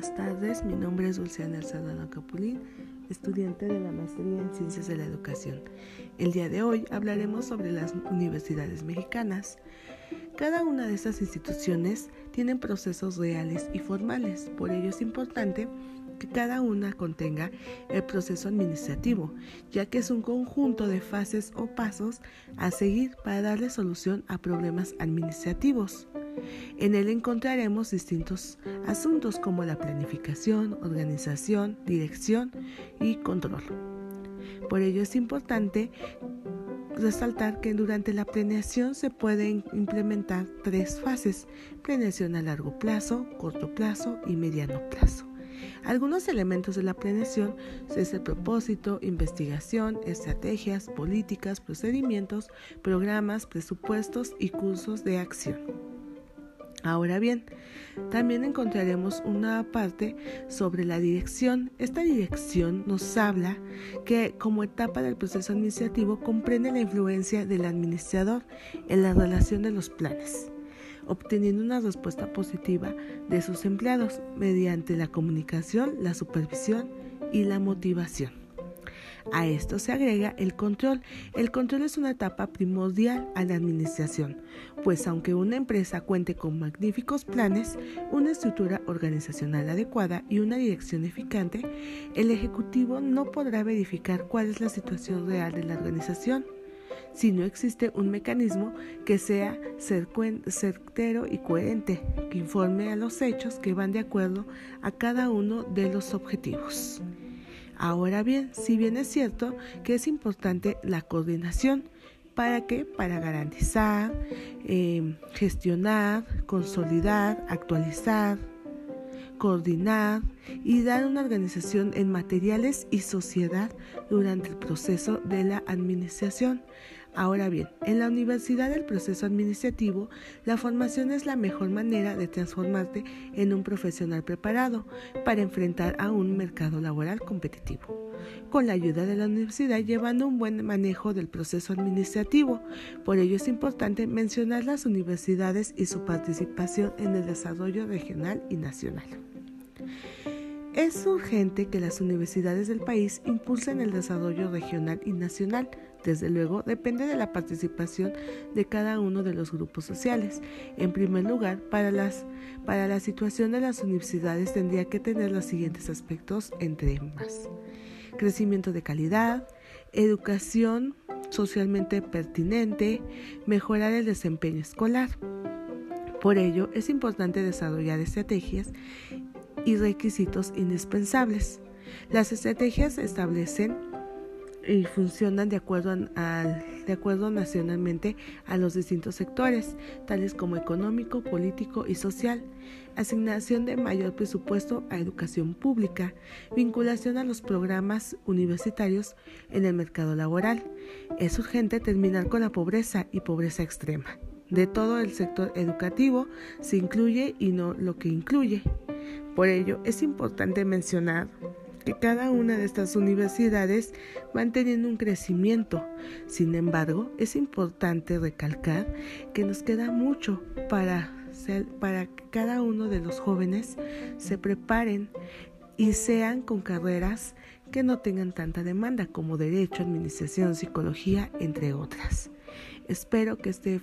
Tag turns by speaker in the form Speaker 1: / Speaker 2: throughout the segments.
Speaker 1: buenas tardes. Mi nombre es Dulciana Serrano Capulín, estudiante de la maestría en Ciencias de la Educación. El día de hoy hablaremos sobre las universidades mexicanas. Cada una de estas instituciones tienen procesos reales y formales, por ello es importante que cada una contenga el proceso administrativo, ya que es un conjunto de fases o pasos a seguir para darle solución a problemas administrativos. En él encontraremos distintos asuntos como la planificación, organización, dirección y control. Por ello es importante resaltar que durante la planeación se pueden implementar tres fases, planeación a largo plazo, corto plazo y mediano plazo. Algunos elementos de la planeación es el propósito, investigación, estrategias, políticas, procedimientos, programas, presupuestos y cursos de acción. Ahora bien, también encontraremos una parte sobre la dirección. Esta dirección nos habla que como etapa del proceso administrativo comprende la influencia del administrador en la relación de los planes, obteniendo una respuesta positiva de sus empleados mediante la comunicación, la supervisión y la motivación. A esto se agrega el control. El control es una etapa primordial a la administración, pues aunque una empresa cuente con magníficos planes, una estructura organizacional adecuada y una dirección eficaz, el ejecutivo no podrá verificar cuál es la situación real de la organización si no existe un mecanismo que sea certero y coherente, que informe a los hechos que van de acuerdo a cada uno de los objetivos. Ahora bien, si bien es cierto que es importante la coordinación, ¿para qué? Para garantizar, em, gestionar, consolidar, actualizar, coordinar y dar una organización en materiales y sociedad durante el proceso de la administración. Ahora bien, en la universidad del proceso administrativo, la formación es la mejor manera de transformarte en un profesional preparado para enfrentar a un mercado laboral competitivo. Con la ayuda de la universidad llevando un buen manejo del proceso administrativo. Por ello es importante mencionar las universidades y su participación en el desarrollo regional y nacional. Es urgente que las universidades del país impulsen el desarrollo regional y nacional. Desde luego, depende de la participación de cada uno de los grupos sociales. En primer lugar, para, las, para la situación de las universidades tendría que tener los siguientes aspectos entre más. Crecimiento de calidad, educación socialmente pertinente, mejorar el desempeño escolar. Por ello, es importante desarrollar estrategias y requisitos indispensables. Las estrategias establecen y funcionan de acuerdo, al, de acuerdo nacionalmente a los distintos sectores, tales como económico, político y social, asignación de mayor presupuesto a educación pública, vinculación a los programas universitarios en el mercado laboral. Es urgente terminar con la pobreza y pobreza extrema. De todo el sector educativo se incluye y no lo que incluye. Por ello, es importante mencionar que cada una de estas universidades van teniendo un crecimiento. Sin embargo, es importante recalcar que nos queda mucho para, para que cada uno de los jóvenes se preparen y sean con carreras que no tengan tanta demanda como derecho, administración, psicología, entre otras. Espero que este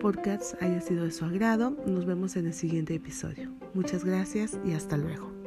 Speaker 1: podcast haya sido de su agrado. Nos vemos en el siguiente episodio. Muchas gracias y hasta luego.